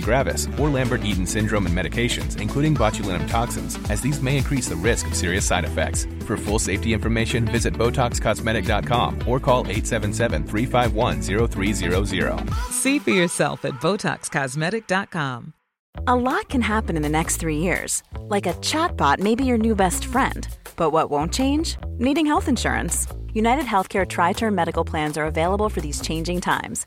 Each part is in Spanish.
gravis, or Lambert-Eaton syndrome and medications, including botulinum toxins, as these may increase the risk of serious side effects. For full safety information, visit BotoxCosmetic.com or call 877-351-0300. See for yourself at BotoxCosmetic.com. A lot can happen in the next three years. Like a chatbot may be your new best friend. But what won't change? Needing health insurance. United Healthcare Tri Term Medical Plans are available for these changing times.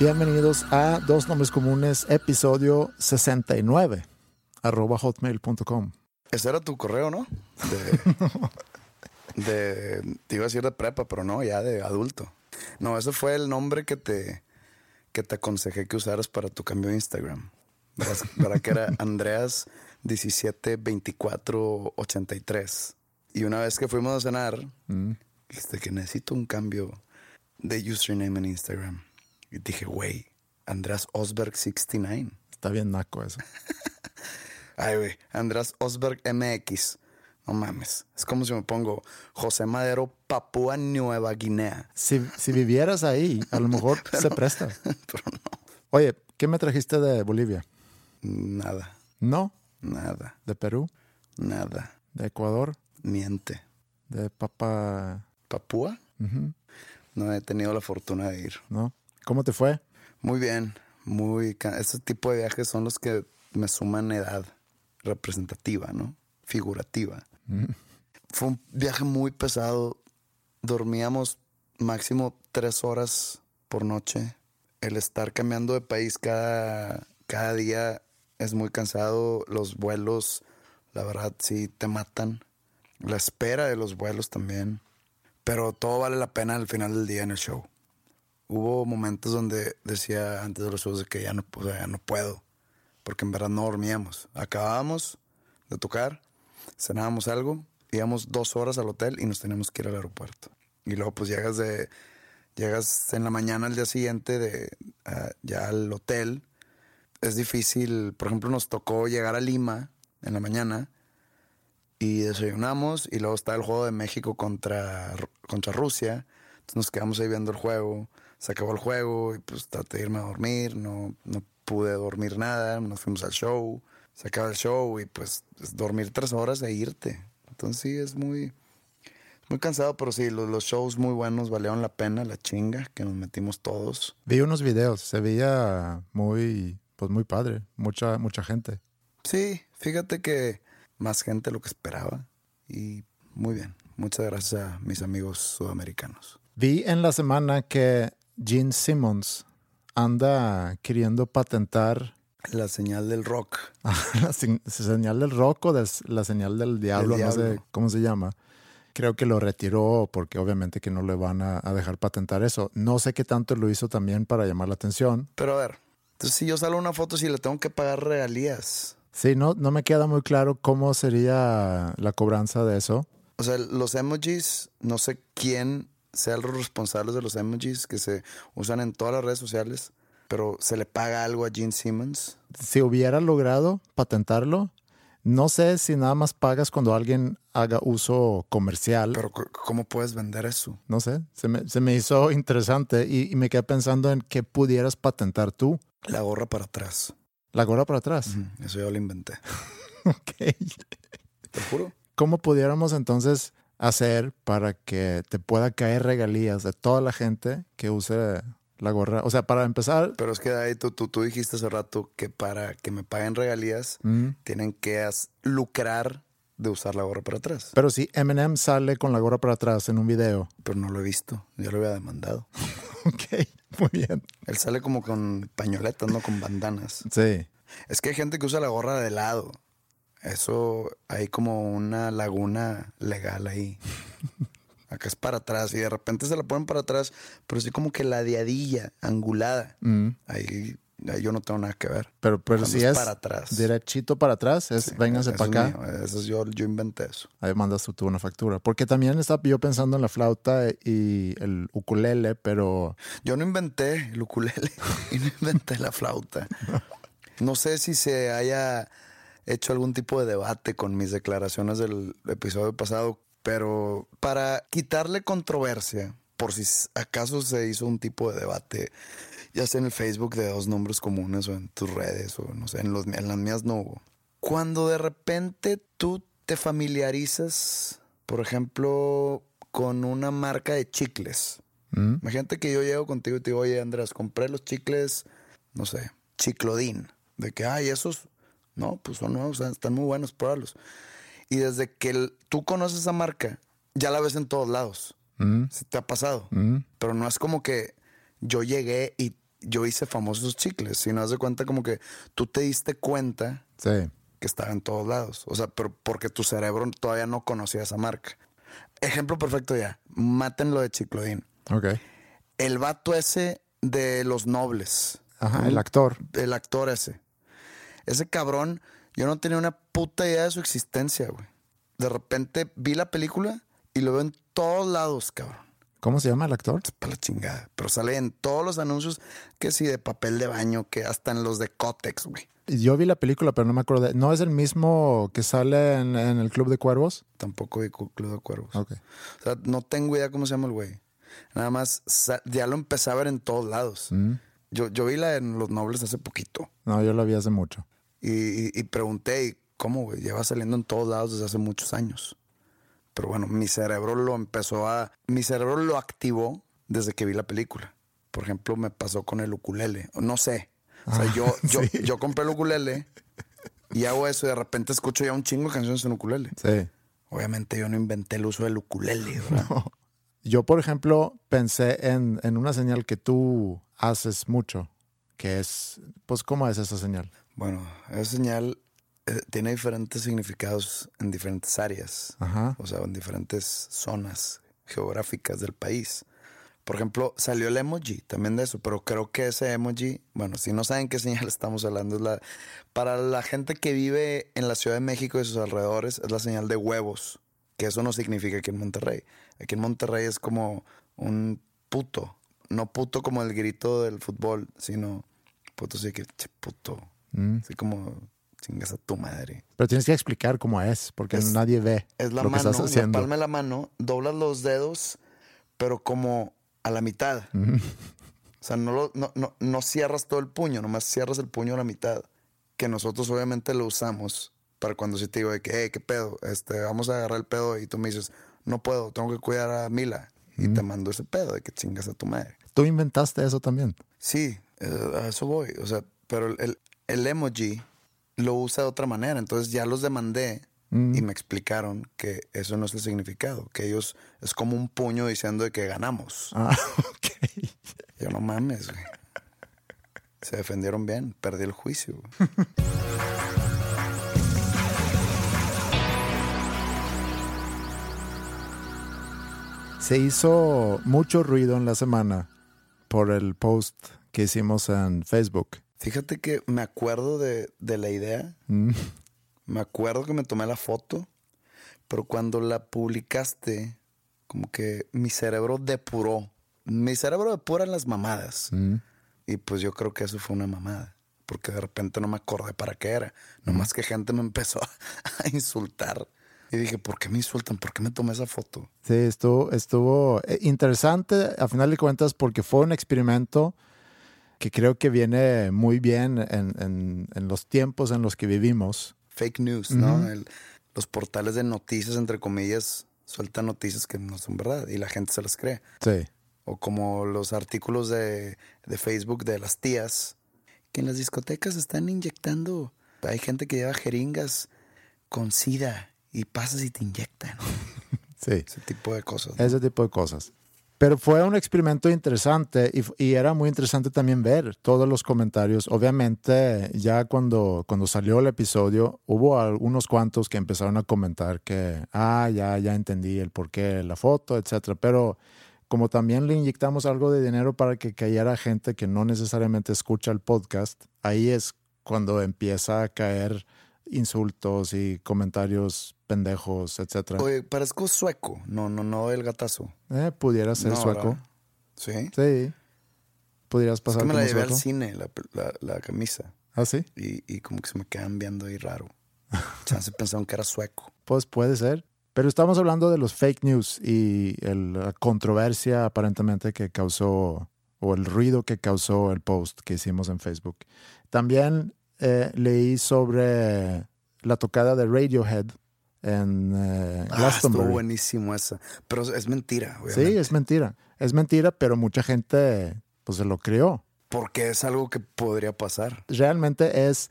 Bienvenidos a Dos Nombres Comunes, episodio 69, arroba hotmail.com. Ese era tu correo, ¿no? De, de, te iba a decir de prepa, pero no, ya de adulto. No, ese fue el nombre que te, que te aconsejé que usaras para tu cambio de Instagram. Para que era Andreas 172483. Y una vez que fuimos a cenar, dijiste que necesito un cambio de username en Instagram. Y dije, güey, Andreas Osberg 69. Está bien naco eso. Ay, güey, Andrés Osberg MX. No mames. Es como si me pongo José Madero, Papúa Nueva Guinea. Si, si vivieras ahí, a lo mejor se presta. Pero no, Oye, ¿qué me trajiste de Bolivia? nada, No, nada, de Perú, nada. de Ecuador, Miente. de Papa... ¿Papúa? No he tenido la fortuna de ir. ¿No? ¿Cómo te fue? Muy bien, muy... Este tipo de viajes son los que me suman edad representativa, ¿no? Figurativa. Fue un viaje muy pesado. Dormíamos máximo tres horas por noche. El estar cambiando de país cada, cada día es muy cansado. Los vuelos, la verdad, sí te matan. La espera de los vuelos también. Pero todo vale la pena al final del día en el show hubo momentos donde decía antes de los shows que ya no, ya no puedo, porque en verdad no dormíamos. Acabábamos de tocar, cenábamos algo, íbamos dos horas al hotel y nos teníamos que ir al aeropuerto. Y luego pues llegas de, llegas en la mañana al día siguiente de ah, ya al hotel. Es difícil, por ejemplo, nos tocó llegar a Lima en la mañana y desayunamos y luego está el juego de México contra, contra Rusia. Entonces nos quedamos ahí viendo el juego. Se acabó el juego y pues traté de irme a dormir. No, no pude dormir nada. Nos fuimos al show. Se acaba el show y pues es dormir tres horas e irte. Entonces sí, es muy, muy cansado, pero sí, los, los shows muy buenos valieron la pena, la chinga que nos metimos todos. Vi unos videos, se veía muy, pues muy padre, mucha, mucha gente. Sí, fíjate que más gente de lo que esperaba y muy bien. Muchas gracias a mis amigos sudamericanos. Vi en la semana que Gene Simmons anda queriendo patentar La señal del rock. la señal del rock o la señal del diablo, no sé diablo. cómo se llama. Creo que lo retiró porque obviamente que no le van a, a dejar patentar eso. No sé qué tanto lo hizo también para llamar la atención. Pero a ver, entonces si yo salgo una foto, si le tengo que pagar regalías. Sí, no, no me queda muy claro cómo sería la cobranza de eso. O sea, los emojis, no sé quién sea los responsables de los emojis que se usan en todas las redes sociales, pero se le paga algo a Gene Simmons. Si hubiera logrado patentarlo, No sé si nada más pagas cuando alguien haga uso comercial. Pero ¿cómo puedes vender eso? no sé, se me, se me hizo interesante y, y me quedé pensando en qué pudieras patentar tú. La gorra para atrás. La gorra para atrás. Ujú, Eso yo lo inventé. Ok. Te juro. ¿Cómo pudiéramos entonces hacer para que te pueda caer regalías de toda la gente que use la gorra? O sea, para empezar, Pero es que ahí tú, tú, tú dijiste hace rato que para que me paguen regalías mm, tienen que lucrar de usar la gorra para atrás. pero si Eminem sale con la gorra para atrás en un video, Pero no lo he visto. Yo lo había demandado. ok, muy bien. Él sale como con pañoletas, no con bandanas. Sí, Es que hay gente que usa la gorra de lado. Eso hay como una laguna legal ahí. Acá es para atrás y de repente se la ponen para atrás, pero sí como que la diadilla angulada. mm, Ahí, ahí yo no tengo nada que ver. pero, pero Cuando si es es para atrás. derechito para atrás, es Sí, para es acá. mío, Eso es yo, yo inventé eso. Ahí mandas tú una factura. Porque también estaba yo pensando en la flauta y el ukulele, pero Yo no inventé el ukulele y no inventé la flauta. No sé si se haya hecho algún tipo de debate con mis declaraciones del episodio pasado, pero para quitarle controversia, por si acaso se hizo un tipo de debate, ya sea en el Facebook de dos nombres comunes o en tus redes o no sé, en, los, en las mías no hubo. Cuando de repente tú te familiarizas, por ejemplo, con una marca de chicles. mm, Imagínate que yo llego contigo y te digo, oye Andrés, compré los chicles, no sé, chiclodín. De que, ay, esos, no, pues son nuevos, están muy buenos, pruébalos. Y desde que el- tú conoces esa marca, ya la ves en todos lados. mm, ¿Se te ha pasado? mm, Pero no es como que yo llegué y yo hice famosos chicles, sino haz de cuenta como que tú te diste cuenta sí. que estaba en todos lados. O sea, pero porque tu cerebro todavía no conocía esa marca. Ejemplo perfecto ya. Mátenlo de chiclodín Ok. el vato ese de los nobles. Ajá, el actor. El actor ese. Ese cabrón, yo no tenía una puta idea de su existencia, güey. De repente vi la película y lo veo en todos lados, cabrón. ¿Cómo se llama el actor? Para la chingada. Pero sale en todos los anuncios, que sí, de papel de baño, que hasta en los de Cotex, güey. Yo vi la película, pero no me acuerdo. de- ¿No es el mismo que sale en, en el Club de Cuervos? Tampoco vi Club de Cuervos. Ok. O sea, no tengo idea cómo se llama el güey. Nada más, ya lo empecé a ver en todos lados. Mm. Yo, yo vi la en Los Nobles hace poquito. No, yo la vi hace mucho. Y, y- y pregunté, ¿y ¿cómo, güey? Lleva saliendo en todos lados desde hace muchos años. Pero bueno, mi cerebro lo empezó a... Mi cerebro lo activó desde que vi la película. Por ejemplo, me pasó con el ukulele. No sé. O sea, yo, yo, sí. yo compré el ukulele y hago eso y de repente escucho ya un chingo de canciones en ukulele. Sí. Obviamente yo no inventé el uso del ukulele, ¿verdad? Yo, por ejemplo, pensé en, en una señal que tú haces mucho, que es, pues, ¿cómo es esa señal? Bueno, esa señal eh, tiene diferentes significados en diferentes áreas. Ajá. o sea, en diferentes zonas geográficas del país. Por ejemplo, salió el emoji también de eso, pero creo que ese emoji, bueno, si no saben qué señal estamos hablando, es la para la gente que vive en la Ciudad de México y sus alrededores, es la señal de huevos, que eso no significa aquí en Monterrey. Aquí en Monterrey es como un puto, no puto como el grito del fútbol, sino puto sí que che, puto, Mm. así como chingas a tu madre. Pero tienes que explicar cómo es, porque Es- nadie ve Es la lo que mano, estás la haciendo. palma de la mano, doblas los dedos, pero como a la mitad. Ujú. O sea, no, lo- no, no, no cierras todo el puño, nomás cierras el puño a la mitad. Que nosotros obviamente lo usamos para cuando si te digo de que, hey, ¿qué pedo? Este, vamos a agarrar el pedo y tú me dices, no puedo, tengo que cuidar a Mila. Y te mando ese pedo de que chingas a tu madre. Tú inventaste eso también. Sí, eh, a eso voy. O sea, pero el- el, el emoji lo usa de otra manera. Entonces ya los demandé Mm. y me explicaron que eso no es el significado. Que ellos es como un puño diciendo de que ganamos. Ah, ok. Yo no mames, güey. Se defendieron bien. Perdí el juicio. güey. Se hizo mucho ruido en la semana por el post que hicimos en Facebook. Fíjate que me acuerdo de, de la idea. Mm. Me acuerdo que me tomé la foto. Pero cuando la publicaste, como que mi cerebro depuró. Mi cerebro depura las mamadas. Mm. Y pues yo creo que eso fue una mamada. porque de repente no me acordé para qué era. Nomás que gente me empezó a insultar. Y dije, ¿por qué me insultan? ¿Por qué me tomé esa foto? Sí, estuvo, estuvo eh, interesante a final de cuentas porque fue un experimento que creo que viene muy bien en, en- en los tiempos en los que vivimos. Fake news, ¿no? El- los portales de noticias, entre comillas, sueltan noticias que no son verdad y la gente se las cree. Sí. O como los artículos de, de Facebook de las tías, que en las discotecas están inyectando. Hay gente que lleva jeringas con sida y pasas y te inyectan. Sí. Ese tipo de cosas. ¿no? ese tipo de cosas. Pero fue un experimento interesante y, y era muy interesante también ver todos los comentarios. Obviamente, ya cuando, cuando salió el episodio, hubo algunos cuantos que empezaron a comentar que, ah, ya, ya entendí el porqué la foto, etcétera. Pero como también le inyectamos algo de dinero para que cayera gente que no necesariamente escucha el podcast, ahí es cuando empieza a caer insultos y comentarios pendejos, etcétera. Oye, parezco sueco. No, no, no el gatazo. Eh, pudiera ser No, sueco. ¿verdad? Sí. Sí. Es pasar que me la llevé sueco. al cine, la, la- la camisa. ¿Ah, sí? Y, y como que se me quedan viendo ahí raro. Chance pensaron que era sueco. Pues puede ser. Pero estamos hablando de los fake news y el- la controversia aparentemente que causó, o el ruido que causó el post que hicimos en Facebook. También eh, leí sobre la tocada de Radiohead en eh, Ah, estuvo buenísimo esa. Pero es mentira, sí, obviamente. es mentira. Es mentira, pero mucha gente pues se lo creó. Porque es algo que podría pasar. Realmente es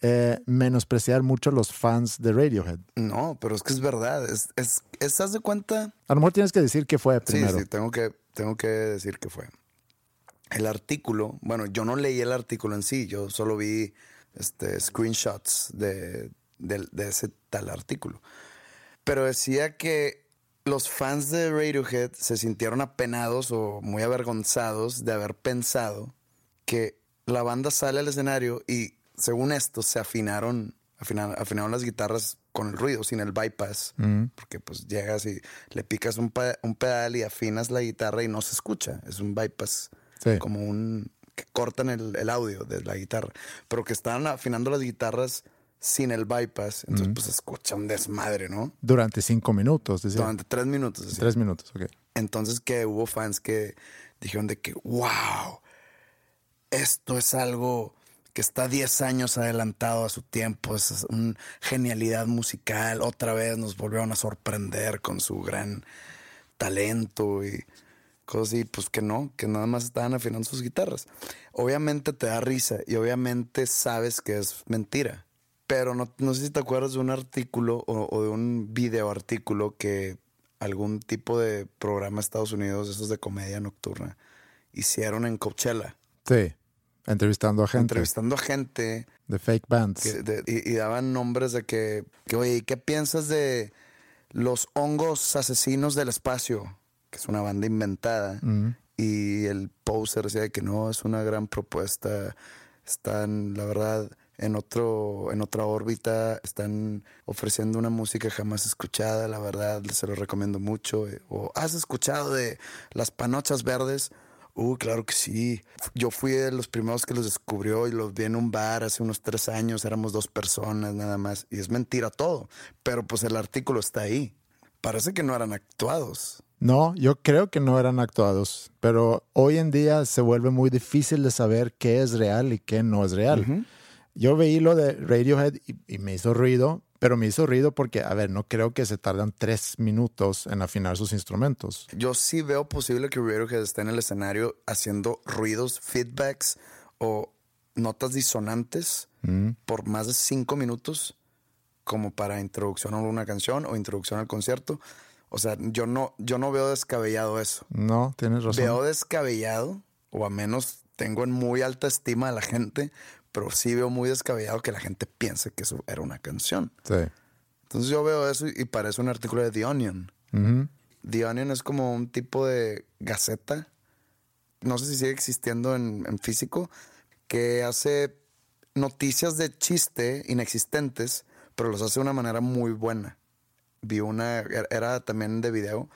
eh, menospreciar mucho a los fans de Radiohead. No, pero es que es verdad. Es, es, ¿Estás de cuenta? A lo mejor tienes que decir qué fue Sí, primero. sí, tengo que, tengo que decir que fue. El artículo, bueno, yo no leí el artículo en sí, yo solo vi este, screenshots de, de- de ese tal artículo. Pero decía que los fans de Radiohead se sintieron apenados o muy avergonzados de haber pensado que la banda sale al escenario y según esto se afinaron, afinaron, afinaron las guitarras con el ruido, sin el bypass. Porque pues llegas y le picas un, un pedal y afinas la guitarra y no se escucha. Es un bypass. Sí. Como un... que cortan el, el audio de la guitarra. Pero que estaban afinando las guitarras sin el bypass. Entonces pues se escucha un desmadre, ¿no? Durante cinco minutos, decía. Durante tres minutos. así. Tres minutos, ok. Entonces que hubo fans que dijeron de que, wow, esto es algo que está 10 años adelantado a su tiempo, es una genialidad musical, otra vez nos volvieron a sorprender con su gran talento y cosas así, pues que no, que nada más estaban afinando sus guitarras. Obviamente te da risa y obviamente sabes que es mentira. Pero no, no sé si te acuerdas de un artículo o, o de un video artículo que algún tipo de programa de Estados Unidos, esos de comedia nocturna, hicieron en Coachella, Sí. Entrevistando a gente entrevistando a gente de fake bands. que- de- y, y daban nombres de que, que, oye, ¿y ¿qué piensas de los hongos asesinos del espacio? Que es una banda inventada. Y el poser decía que no, es una gran propuesta. Están, la verdad, en otro, en otra órbita. Están ofreciendo una música jamás escuchada, la verdad, se lo recomiendo mucho. O has escuchado de las panochas verdes. Uh, claro que sí. Yo fui de los primeros que los descubrió y los vi en un bar hace unos tres años. Éramos dos personas nada más. Y es mentira todo. Pero pues el artículo está ahí. Parece que no eran actuados. No, yo creo que no eran actuados, pero hoy en día se vuelve muy difícil de saber qué es real y qué no es real. Yo veí lo de Radiohead y, y me hizo ruido, pero me hizo ruido porque, a ver, no creo que se tardan tres minutos en afinar sus instrumentos. Yo sí veo posible que Radiohead esté en el escenario haciendo ruidos, feedbacks o notas disonantes por más de cinco minutos como para introducción a una canción o introducción al concierto. O sea, yo no, yo no veo descabellado eso. No, tienes razón. Veo descabellado, o a menos tengo en muy alta estima a la gente, pero sí veo muy descabellado que la gente piense que eso era una canción. Sí. Entonces yo veo eso y parece un artículo de The Onion. The Onion es como un tipo de gaceta, no sé si sigue existiendo en, en físico, que hace noticias de chiste inexistentes, pero los hace de una manera muy buena. Vi una, era- también de video,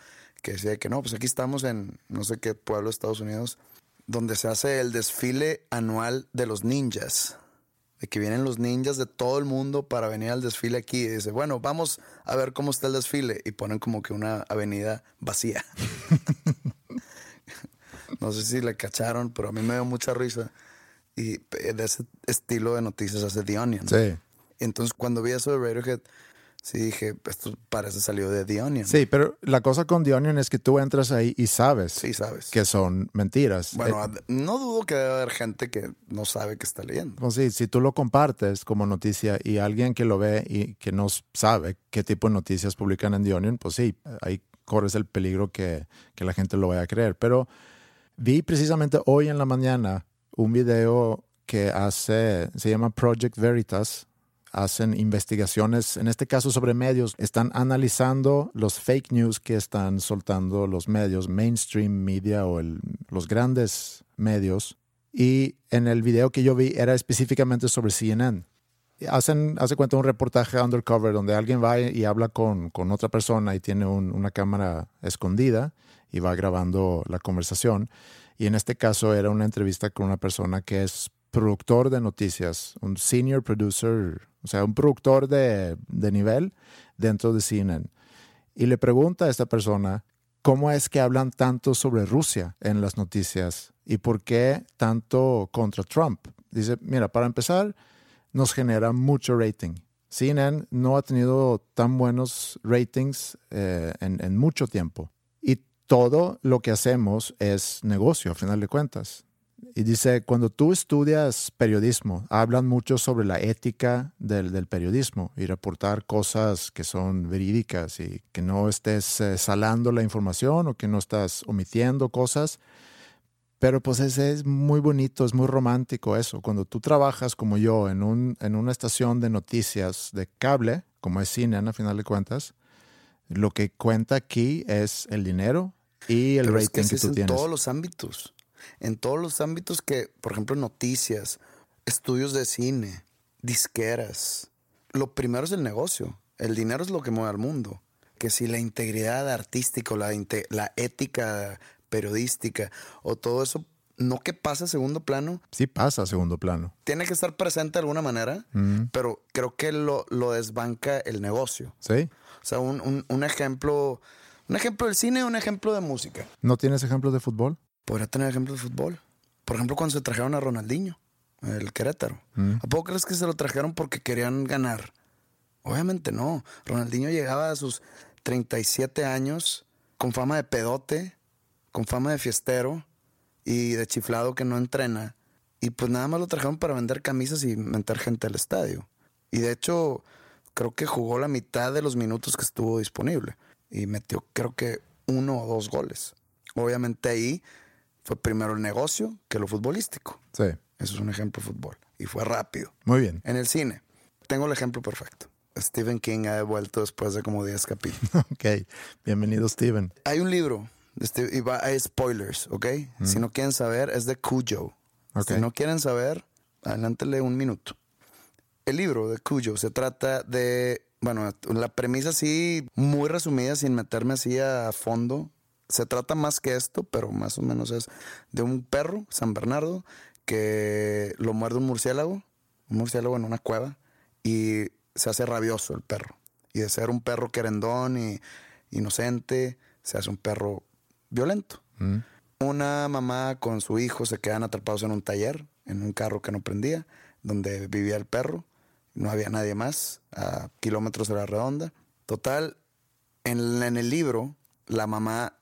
que decía que no, pues aquí estamos en no sé qué pueblo de Estados Unidos, donde se hace el desfile anual de los ninjas. de que vienen los ninjas de todo el mundo para venir al desfile aquí. Y dice, bueno, vamos a ver cómo está el desfile. Y ponen como que una avenida vacía. no sé si le cacharon, pero a mí me dio mucha risa. Y de ese estilo de noticias hace The Onion. Sí. Entonces, cuando vi eso de Radiohead, sí dije, esto parece salió de The Onion. Sí, pero la cosa con The Onion es que tú entras ahí y sabes Sí, sabes. que son mentiras. Bueno, Eh, no dudo que debe haber gente que no sabe que está leyendo. pues sí, si tú lo compartes como noticia y alguien que lo ve y que no sabe qué tipo de noticias publican en The Onion, pues sí, ahí corres el peligro que, que la gente lo vaya a creer. Pero vi precisamente hoy en la mañana un video que hace, se llama Project Veritas. Hacen investigaciones, en este caso sobre medios, están analizando los fake news que están soltando los medios, mainstream media o el- los grandes medios. Y en el video que yo vi era específicamente sobre CNN. Hacen, hace cuenta un reportaje undercover donde alguien va y habla con, con otra persona y tiene un- una cámara escondida y va grabando la conversación. Y en este caso era una entrevista con una persona que es productor de noticias, un senior producer, o sea, un productor de, de nivel dentro de CNN. Y le pregunta a esta persona cómo es que hablan tanto sobre Rusia en las noticias y por qué tanto contra Trump. Dice, mira, para empezar, nos genera mucho rating. CNN no ha tenido tan buenos ratings eh, en, en mucho tiempo. Y todo lo que hacemos es negocio, a final de cuentas. Y dice, cuando tú estudias periodismo, hablan mucho sobre la ética del, del periodismo y reportar cosas que son verídicas y que no estés eh, salando la información o que no estás omitiendo cosas. Pero pues ese es muy bonito, es muy romántico eso. Cuando tú trabajas como yo en, un, en una estación de noticias de cable, como es CNN a final de cuentas, lo que cuenta aquí es el dinero y el Pero es rating que que, es tú en tienes. todos los ámbitos. En todos los ámbitos que, por ejemplo, noticias, estudios de cine, disqueras. Lo primero es el negocio. El dinero es lo que mueve al mundo. Que si la integridad artística o la, la ética periodística o todo eso, no que pase a segundo plano, Sí pasa a segundo plano. tiene que estar presente de alguna manera, Mm, pero creo que lo, lo desbanca el negocio. ¿Sí? O sea, un, un- un ejemplo, un ejemplo del cine, un ejemplo de música. ¿No tienes ejemplos de fútbol? Podría tener ejemplos de fútbol. Por ejemplo, cuando se trajeron a Ronaldinho, el Querétaro. Mm. ¿A poco crees que se lo trajeron porque querían ganar? Obviamente no. Ronaldinho llegaba a sus 37 años con fama de pedote, con fama de fiestero y de chiflado que no entrena. Y pues nada más lo trajeron para vender camisas y meter gente al estadio. Y de hecho, creo que jugó la mitad de los minutos que estuvo disponible. Y metió, creo que, uno o dos goles. Obviamente ahí fue primero el negocio que lo futbolístico. Sí. Eso es un ejemplo de fútbol. Y fue rápido. Muy bien. En el cine, tengo el ejemplo perfecto. Stephen King ha devuelto después de como 10 capítulos. Ok. Bienvenido, Steven. Hay un libro, de Steve- y va- hay spoilers, ¿ok? Si no quieren saber, es de Cujo. Ok. Si no quieren saber, adelántale un minuto. El libro de Cujo se trata de, bueno, la premisa así, muy resumida, sin meterme así a fondo. Se trata más que esto, pero más o menos es de un perro, San Bernardo, que lo muerde un murciélago, un murciélago en una cueva, y se hace rabioso el perro. Y de ser un perro querendón y inocente, se hace un perro violento. Mm. Una mamá con su hijo se quedan atrapados en un taller, en un carro que no prendía, donde vivía el perro. No había nadie más, a kilómetros de la redonda. Total, en, en el libro, la mamá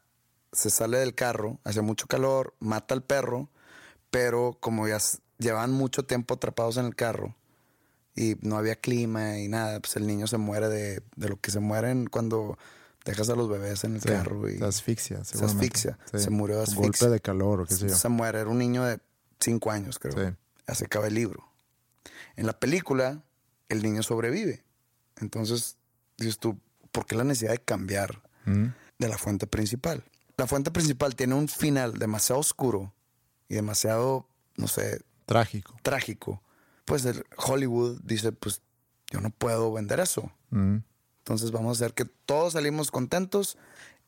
se sale del carro, hace mucho calor, mata al perro, pero como ya llevan mucho tiempo atrapados en el carro y no había clima y nada, pues el niño se muere de, de lo que se mueren cuando dejas a los bebés en el Sí, carro y se asfixia. se asfixia, Sí. se murió de asfixia. golpe de calor o qué sé yo. Se muere, era un niño de cinco años, creo. Sí. Así acaba el libro. En la película, el niño sobrevive. Entonces, dices tú, ¿por qué la necesidad de cambiar Mm. de la fuente principal? La fuente principal tiene un final demasiado oscuro y demasiado, no sé, Trágico. trágico. Pues el Hollywood dice, pues yo no puedo vender eso. Mm. Entonces vamos a hacer que todos salimos contentos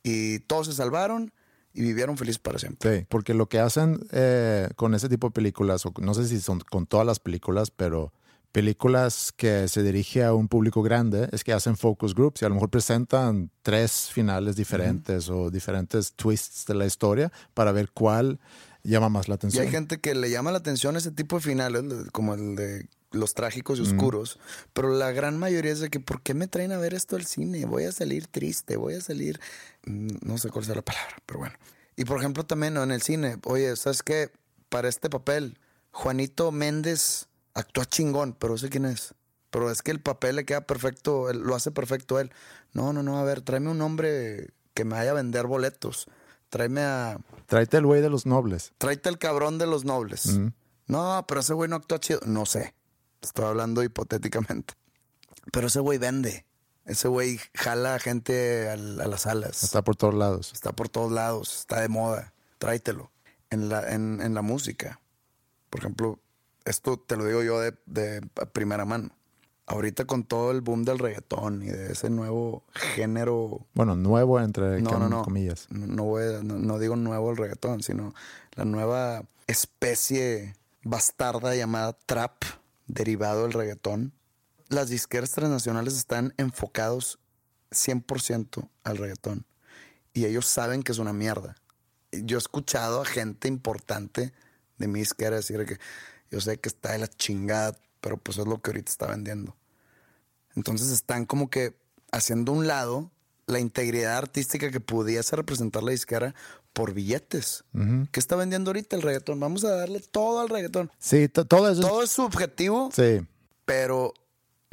y todos se salvaron y vivieron felices para siempre. Sí, porque lo que hacen eh, con ese tipo de películas, o no sé si son con todas las películas, pero películas que se dirige a un público grande es que hacen focus groups y a lo mejor presentan tres finales diferentes o diferentes twists de la historia para ver cuál llama más la Y atención. hay gente que le llama la atención ese tipo de finales, como el de los trágicos y oscuros, pero la gran mayoría es de que, ¿por qué me traen a ver esto al cine? Voy a salir triste, voy a salir, mm, no sé cuál sea la palabra, pero bueno. Y por ejemplo también ¿no? en el cine, oye, ¿sabes qué? Para este papel, Juanito Méndez actúa chingón, pero sé quién es. Pero es que el papel le queda perfecto, él- lo hace perfecto él. No, no, no, a ver, tráeme un hombre que me vaya a vender boletos. Tráeme a, Tráete el güey de los nobles. tráete el cabrón de los nobles. No, pero ese güey no actúa chido. No sé. Estoy hablando hipotéticamente. Pero ese güey vende. Ese güey jala a gente a, las salas. Está por todos lados. Está por todos lados. Está de moda. Tráetelo. En la, en, en la música. Por ejemplo, esto te lo digo yo de, de primera mano. Ahorita con todo el boom del reggaetón y de ese nuevo género Bueno, nuevo entre no, no, no. comillas. No, no voy a- no- no digo nuevo el reggaetón, sino la nueva especie bastarda llamada trap, derivado del reggaetón. Las disqueras transnacionales están enfocados 100% al reggaetón. Y ellos saben que es una mierda. Yo he escuchado a gente importante de mi disquera decir que yo sé que está de la chingada, pero pues es lo que ahorita está vendiendo. Entonces están como que haciendo un lado la integridad artística que pudiese representar la disquera por billetes. ¿Qué está vendiendo ahorita el reggaetón? Vamos a darle todo al reggaetón. Sí, to- todo eso. es- Todo es subjetivo, Sí, pero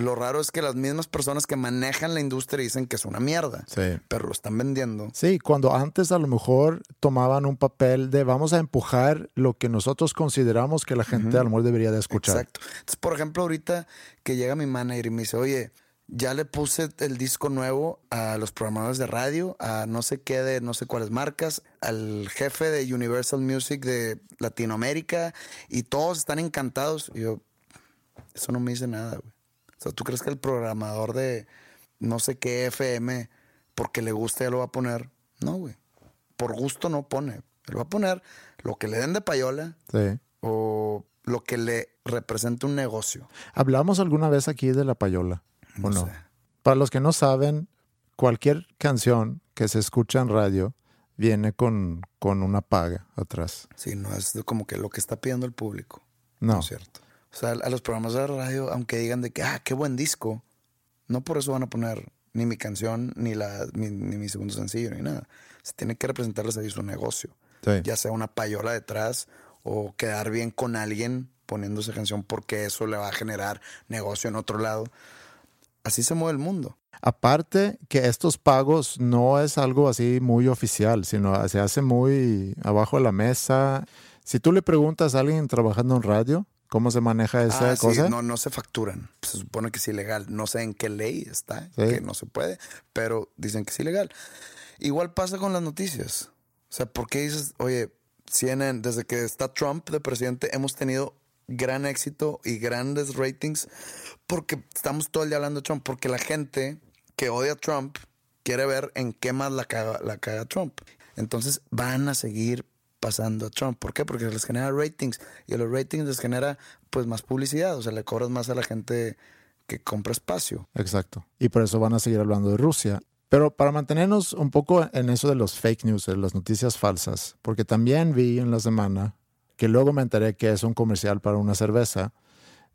lo raro es que las mismas personas que manejan la industria dicen que es una mierda. sí. Pero lo están vendiendo. Sí, cuando antes a lo mejor tomaban un papel de vamos a empujar lo que nosotros consideramos que la gente a lo mejor debería de escuchar. Exacto. Entonces, por ejemplo, ahorita que llega mi manager y me dice, oye, ya le puse el disco nuevo a los programadores de radio, a no sé qué de no sé cuáles marcas, al jefe de Universal Music de Latinoamérica y todos están encantados. Y yo, eso no me dice nada, güey. O sea, ¿tú crees que el programador de no sé qué FM, porque le gusta, ya lo va a poner? No, güey. Por gusto no pone. Él va a poner lo que le den de payola Sí. o lo que le representa un negocio. ¿Hablamos alguna vez aquí de la payola? ¿O No no? sé. Para los que no saben, cualquier canción que se escucha en radio viene con, con una paga atrás. Sí, no es como que lo que está pidiendo el público. No. es cierto. O sea, a los programas de radio, aunque digan de que, ah, qué buen disco, no por eso van a poner ni mi canción, ni, la, ni, ni mi segundo sencillo, ni nada. Se tiene que representarles ahí su negocio. Sí. Ya sea una payola detrás o quedar bien con alguien poniendo esa canción porque eso le va a generar negocio en otro lado. Así se mueve el mundo. Aparte que estos pagos no es algo así muy oficial, sino se hace muy abajo de la mesa. Si tú le preguntas a alguien trabajando en radio cómo se maneja esa Ah, sí, cosa, no, no se facturan. Se supone que es ilegal. No sé en qué ley está, Sí. que no se puede, pero dicen que es ilegal. Igual pasa con las noticias. O sea, ¿por qué dices, oye, CNN, desde que está Trump de presidente, hemos tenido gran éxito y grandes ratings? Porque estamos todo el día hablando de Trump, porque la gente que odia a Trump quiere ver en qué más la caga, la caga Trump. Entonces van a seguir pasando a Trump. ¿Por qué? Porque les genera ratings y a los ratings les genera pues más publicidad, o sea, le cobras más a la gente que compra espacio. Exacto. Y por eso van a seguir hablando de Rusia. Pero para mantenernos un poco en eso de los fake news, de las noticias falsas, porque también vi en la semana que luego me enteré que es un comercial para una cerveza.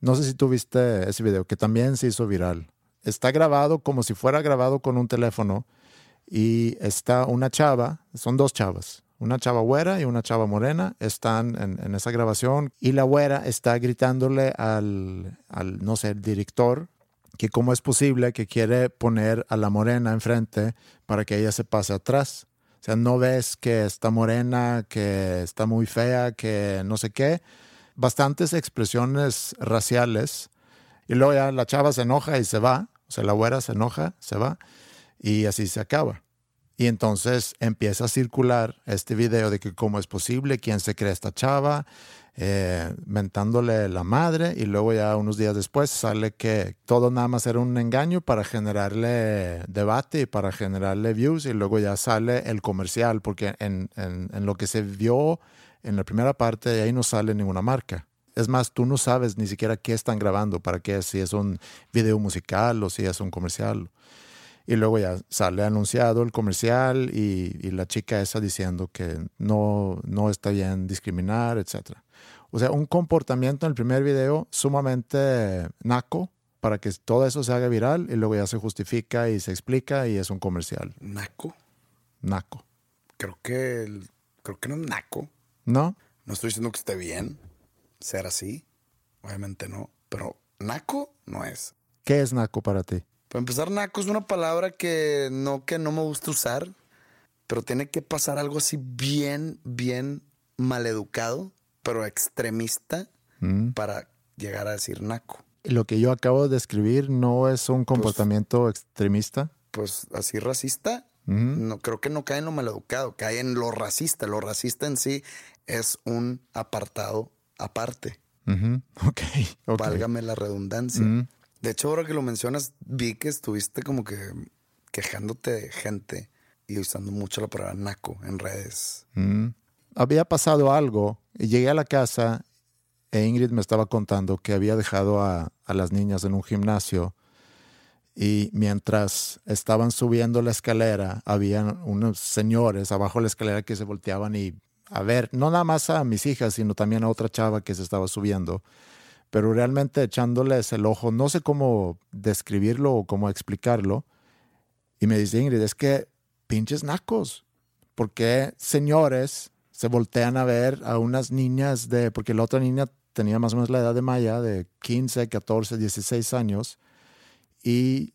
No sé si tú viste ese video, que también se hizo viral. Está grabado como si fuera grabado con un teléfono y está una chava, son dos chavas, una chava güera y una chava morena, están en, esa grabación y la güera está gritándole al, al, no sé, el director que cómo es posible que quiere poner a la morena enfrente para que ella se pase atrás. O sea, no ves que está morena, que está muy fea, que no sé qué. Bastantes expresiones raciales. Y luego ya la chava se enoja y se va. O sea, la güera se enoja, se va. Y así se acaba. Y entonces empieza a circular este video de que cómo es posible, quién se cree esta chava, eh, mentándole la madre y luego ya unos días después sale que todo nada más era un engaño para generarle debate y para generarle views y luego ya sale el comercial porque en, en, en lo que se vio en la primera parte ahí no sale ninguna marca. Es más, tú no sabes ni siquiera qué están grabando, para qué, si es un video musical o si es un comercial. Y luego ya sale anunciado el comercial y, y la chica esa diciendo que no, no está bien discriminar, etc. O sea, un comportamiento en el primer video sumamente naco para que todo eso se haga viral y luego ya se justifica y se explica y es un comercial. ¿Naco? Naco. Creo que, el- creo que no es naco. ¿No? No estoy diciendo que esté bien ser así. Obviamente no. Pero naco no es. ¿Qué es naco para ti? Para empezar, naco es una palabra que no, que no me gusta usar, pero tiene que pasar algo así bien, bien maleducado, pero extremista Mm. para llegar a decir naco. Lo que yo acabo de escribir no es un comportamiento extremista. Pues así racista, no creo que no cae en lo maleducado, cae en lo racista. Lo racista en sí es un apartado aparte. Ujú. Ok. ok. Válgame la redundancia. De hecho, ahora que lo mencionas, vi que estuviste como que quejándote de gente y usando mucho la palabra naco en redes. Mm. Había pasado algo y llegué a la casa e Ingrid me estaba contando que había dejado a, a las niñas en un gimnasio y mientras estaban subiendo la escalera, había unos señores abajo de la escalera que se volteaban y a ver, no nada más a mis hijas, sino también a otra chava que se estaba subiendo, pero realmente echándoles el ojo, no sé cómo describirlo o cómo explicarlo. Y me dice Ingrid, es que pinches nacos, ¿por qué señores se voltean a ver a unas niñas de, porque la otra niña tenía más o menos la edad de Maya, de 15, 14, 16 años, y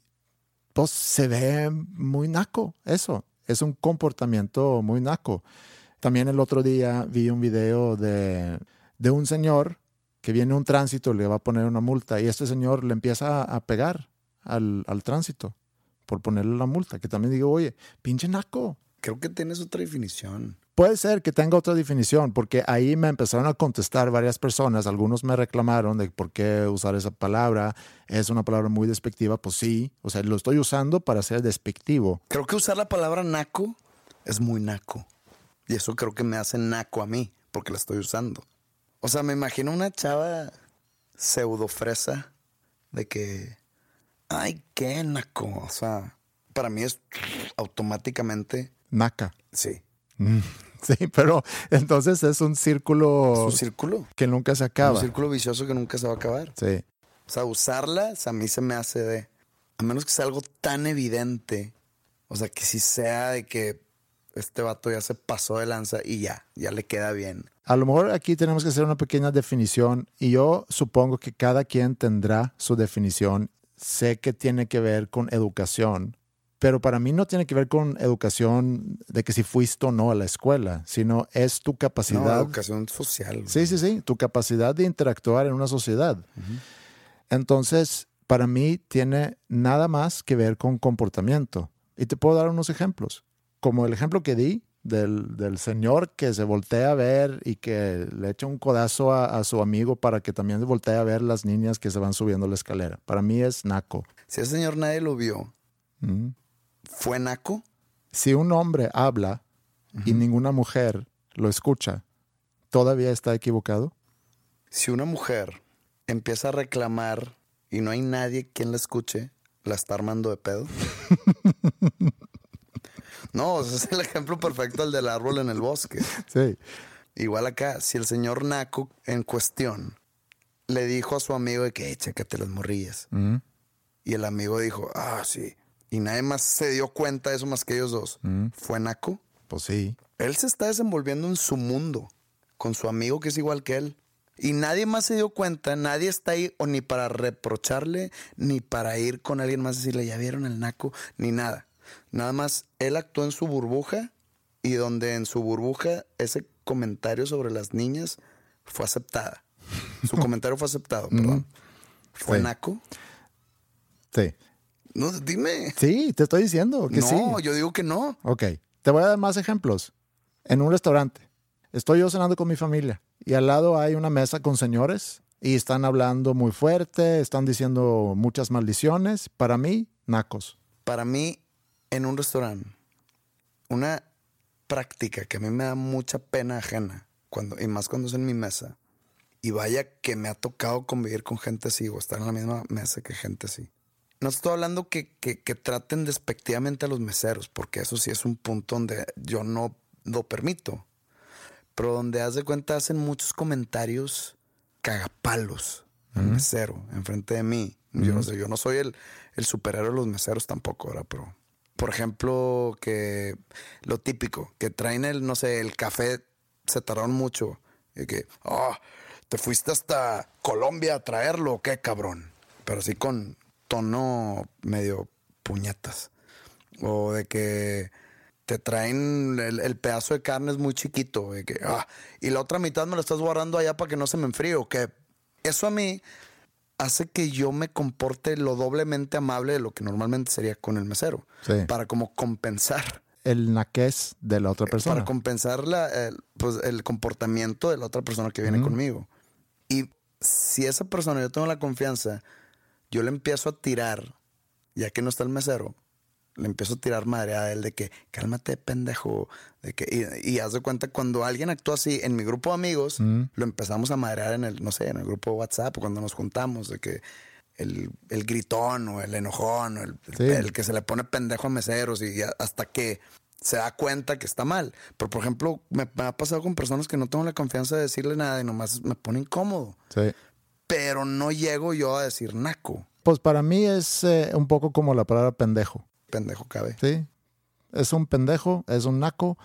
pues se ve muy naco eso, es un comportamiento muy naco. También el otro día vi un video de, de un señor que viene un tránsito, le va a poner una multa y este señor le empieza a, a pegar al, al tránsito por ponerle la multa, que también digo, oye, pinche naco. Creo que tienes otra definición. Puede ser que tenga otra definición, porque ahí me empezaron a contestar varias personas, algunos me reclamaron de por qué usar esa palabra, es una palabra muy despectiva, pues sí, o sea, lo estoy usando para ser despectivo. Creo que usar la palabra naco es muy naco. Y eso creo que me hace naco a mí, porque la estoy usando. O sea, me imagino una chava pseudo fresa de que, ay, qué naco. O sea, para mí es automáticamente, Naca. sí, Sí, pero entonces es un círculo es un círculo. que nunca se Un acaba. círculo vicioso que nunca se va a acabar. Sí. O sea, usarlas a mí se me hace de. A menos que sea algo tan evidente. O sea, que si sea de que este vato ya se pasó de lanza y ya, ya le queda bien. A lo mejor aquí tenemos que hacer una pequeña definición y yo supongo que cada quien tendrá su definición. Sé que tiene que ver con educación, pero para mí no tiene que ver con educación de que si fuiste o no a la escuela, sino es tu No, capacidad. educación social. Sí, sí, sí, tu capacidad de interactuar en una sociedad. Entonces, para mí tiene nada más que ver con comportamiento. Y te puedo dar unos ejemplos, como el ejemplo que di del, del señor que se voltea a ver y que le echa un codazo a, a su amigo para que también se voltee a ver las niñas que se van subiendo la escalera. Para mí es naco. Si ese señor nadie lo vio, Ujú. ¿fue naco? Si un hombre habla y ninguna mujer lo escucha, ¿todavía está equivocado? Si una mujer empieza a reclamar y no hay nadie quien la escuche, ¿la está armando de pedo? no, ese es el ejemplo perfecto el del árbol en el bosque. Sí. Igual acá, si el señor Naco en cuestión le dijo a su amigo de que, "Ey, chécate las morrillas. Y el amigo dijo, ah, sí. Y nadie más se dio cuenta de eso más que ellos dos. ¿Fue Naco? Pues sí. Él se está desenvolviendo en su mundo, con su amigo que es igual que él. Y nadie más se dio cuenta, nadie está ahí o ni para reprocharle, ni para ir con alguien más y decirle, ya vieron el naco, ni nada. Nada más él actuó en su burbuja y donde en su burbuja ese comentario sobre las niñas fue aceptada. Su comentario fue aceptado, perdón. ¿Fue Sí. naco? Sí. No, dime. Sí, te estoy diciendo que no, sí. yo digo que no. Ok, te voy a dar más ejemplos. En un restaurante, estoy yo cenando con mi familia y al lado hay una mesa con señores y están hablando muy fuerte, están diciendo muchas maldiciones. Para mí, nacos. Para mí, en un restaurante, una práctica que a mí me da mucha pena ajena, cuando, y más cuando es en mi mesa, Y vaya que me ha tocado convivir con gente así o estar en la misma mesa que gente así. No estoy hablando que, que, traten despectivamente a los meseros, porque eso sí es un punto donde yo no lo permito. Pero donde haz de cuenta hacen muchos comentarios cagapalos al mesero enfrente de mí. Yo no sé, yo no soy el, el superhéroe de los meseros tampoco, ¿verdad? Pero, por ejemplo, que lo típico, que traen el, no sé, el café, se tardaron mucho. Y que, oh, te fuiste hasta Colombia a traerlo, qué cabrón. Pero así con tono medio puñetas. O de que te traen el, pedazo de carne es muy chiquito. Y, que, ah, y la otra mitad me lo estás guardando allá para que no se me enfríe. O que eso a mí hace que yo me comporte lo doblemente amable de lo que normalmente sería con el mesero. Para como compensar. El naquez de la otra persona. Para compensar la, el, pues, el comportamiento de la otra persona que viene conmigo. Y si esa persona, yo tengo la confianza, yo le empiezo a tirar, ya que no está el mesero, le empiezo a tirar madre a él de que cálmate, pendejo. De que, y, haz de cuenta, cuando alguien actúa así en mi grupo de amigos, lo empezamos a madrear en el, no sé, en el grupo de WhatsApp, cuando nos juntamos, de que el, el gritón o el enojón, o el, el, que se le pone pendejo a meseros y hasta que se da cuenta que está mal. Pero, por ejemplo, me, ha pasado con personas que no tengo la confianza de decirle nada y nomás me pone incómodo. Sí. Pero no llego yo a decir naco. Pues para mí es eh, un poco como la palabra pendejo pendejo cabe. Sí, es un pendejo, es un naco.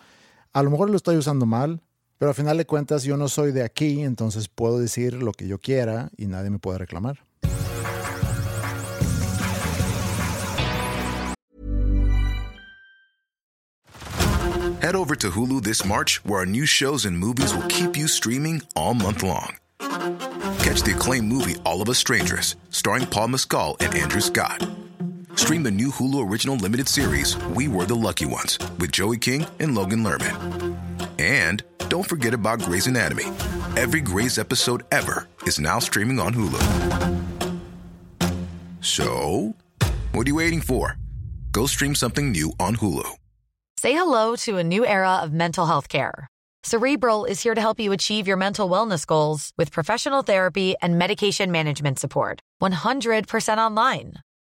A lo mejor lo estoy usando mal, pero al final de cuentas yo no soy de aquí, entonces puedo decir lo que yo quiera y nadie me puede reclamar. Head over to Hulu this March, where our new shows and movies will keep you streaming all month long. Catch the acclaimed movie All of Us Strangers, starring Paul Mescal and Andrew Scott. Stream the new Hulu Original Limited series, We Were the Lucky Ones, with Joey King and Logan Lerman. And don't forget about Grey's Anatomy. Every Grey's episode ever is now streaming on Hulu. So, what are you waiting for? Go stream something new on Hulu. Say hello to a new era of mental health care. Cerebral is here to help you achieve your mental wellness goals with professional therapy and medication management support. 100% online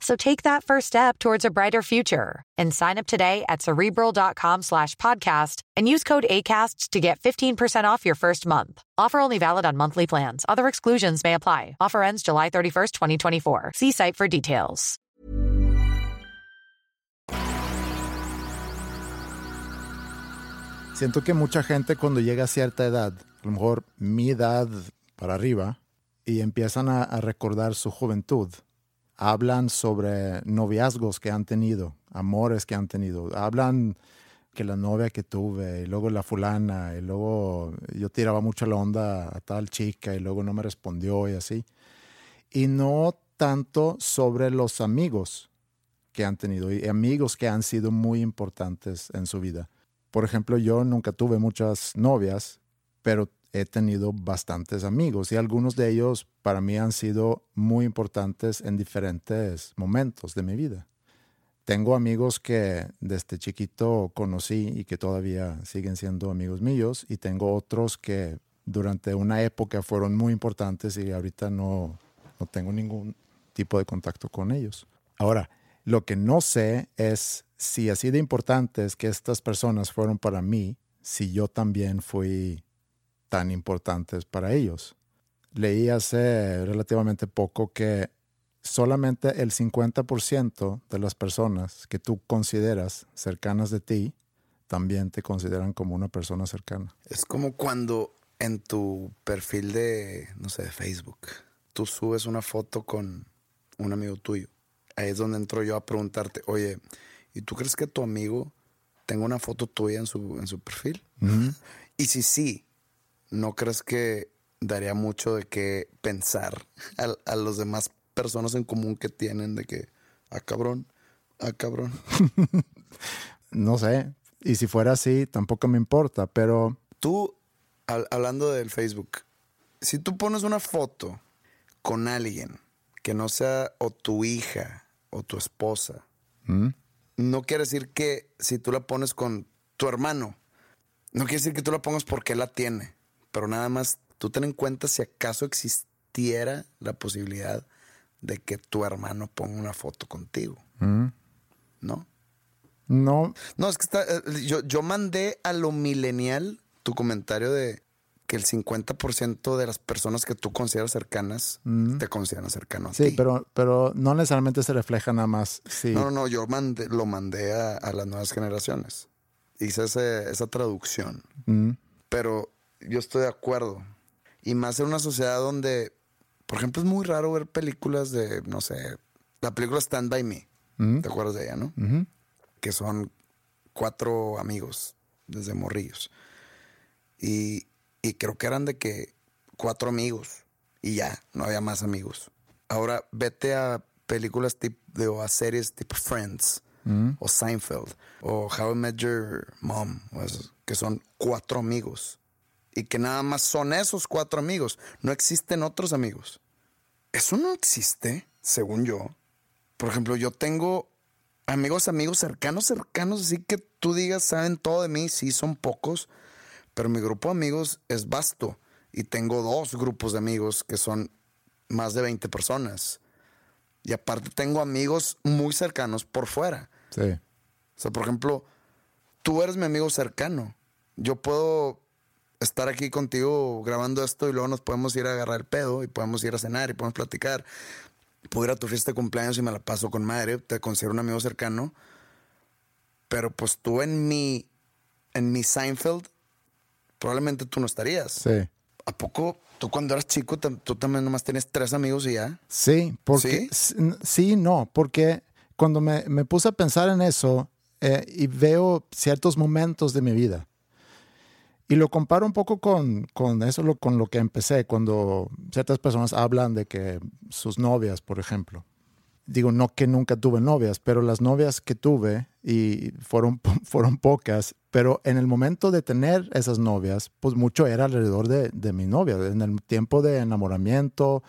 So take that first step towards a brighter future and sign up today at cerebral.com slash podcast and use code ACasts to get 15% off your first month. Offer only valid on monthly plans. Other exclusions may apply. Offer ends July 31st, 2024. See site for details. Siento que mucha gente cuando llega a cierta edad, a lo mejor mi edad para arriba, y empiezan a, a recordar su juventud hablan sobre noviazgos que han tenido, amores que han tenido, hablan que la novia que tuve, y luego la fulana, y luego yo tiraba mucho la onda a tal chica y luego no me respondió y así. Y no tanto sobre los amigos que han tenido y amigos que han sido muy importantes en su vida. Por ejemplo, yo nunca tuve muchas novias, pero he tenido bastantes amigos y algunos de ellos para mí han sido muy importantes en diferentes momentos de mi vida. Tengo amigos que desde chiquito conocí y que todavía siguen siendo amigos míos y tengo otros que durante una época fueron muy importantes y ahorita no, no tengo ningún tipo de contacto con ellos. Ahora, lo que no sé es si así de importantes que estas personas fueron para mí, si yo también fui tan importantes para ellos. Leí hace relativamente poco que solamente el 50% de las personas que tú consideras cercanas de ti también te consideran como una persona cercana. Es como cuando en tu perfil de, no sé, de Facebook, tú subes una foto con un amigo tuyo. Ahí es donde entro yo a preguntarte, oye, ¿y tú crees que tu amigo tenga una foto tuya en su, en su perfil? Y si sí, ¿no crees que daría mucho de qué pensar a, a los demás personas en común que tienen de que, ah, cabrón, ah, cabrón. No sé. Y si fuera así, tampoco me importa, pero Tú, al- hablando del Facebook, si tú pones una foto con alguien que no sea o tu hija o tu esposa, no quiere decir que si tú la pones con tu hermano, no quiere decir que tú la pongas porque él la tiene, pero nada más tú ten en cuenta si acaso existiera la posibilidad de que tu hermano ponga una foto contigo, ¿no? no, No, es que está, eh, yo, yo mandé a lo millennial tu comentario de que el 50% de las personas que tú consideras cercanas te consideran cercano a sí, ti. pero, pero no necesariamente se refleja nada más. Sí. No, no, no, yo mandé, lo mandé a, a las nuevas generaciones. Hice ese- esa traducción. Mm, Pero yo estoy de acuerdo. Y más en una sociedad donde, por ejemplo, es muy raro ver películas de, no sé, la película Stand By Me. ¿Te acuerdas de ella, no? que son cuatro amigos desde morrillos. Y, y creo que eran de que cuatro amigos y ya, no había más amigos. Ahora vete a películas tipo, de, o a series tipo Friends o Seinfeld o How I Met Your Mom, o esos, que son cuatro amigos. Y que nada más son esos cuatro amigos. No existen otros amigos. Eso no existe, según yo. Por ejemplo, yo tengo amigos, amigos cercanos, cercanos, así que tú digas, saben todo de mí, sí, son pocos, pero mi grupo de amigos es vasto y tengo dos grupos de amigos que son más de 20 personas. Y aparte tengo amigos muy cercanos por fuera. Sí. O sea, por ejemplo, tú eres mi amigo cercano. Yo puedo estar aquí contigo grabando esto y luego nos podemos ir a agarrar el pedo y podemos ir a cenar y podemos platicar. Puedo ir a tu fiesta de cumpleaños y me la paso con madre, te considero un amigo cercano. Pero pues tú en mi, en mi Seinfeld, probablemente tú no estarías. Sí. ¿A poco tú cuando eras chico tú también nomás tienes tres amigos y ya? Sí, porque ¿Sí? sí, no, porque cuando me, me puse a pensar en eso eh, y veo ciertos momentos de mi vida y lo comparo un poco con, con eso, lo, con lo que empecé, cuando ciertas personas hablan de que sus novias, por ejemplo. Digo, no que nunca tuve novias, pero las novias que tuve, y fueron, fueron pocas, pero en el momento de tener esas novias, pues mucho era alrededor de, de mi novia. En el tiempo de enamoramiento,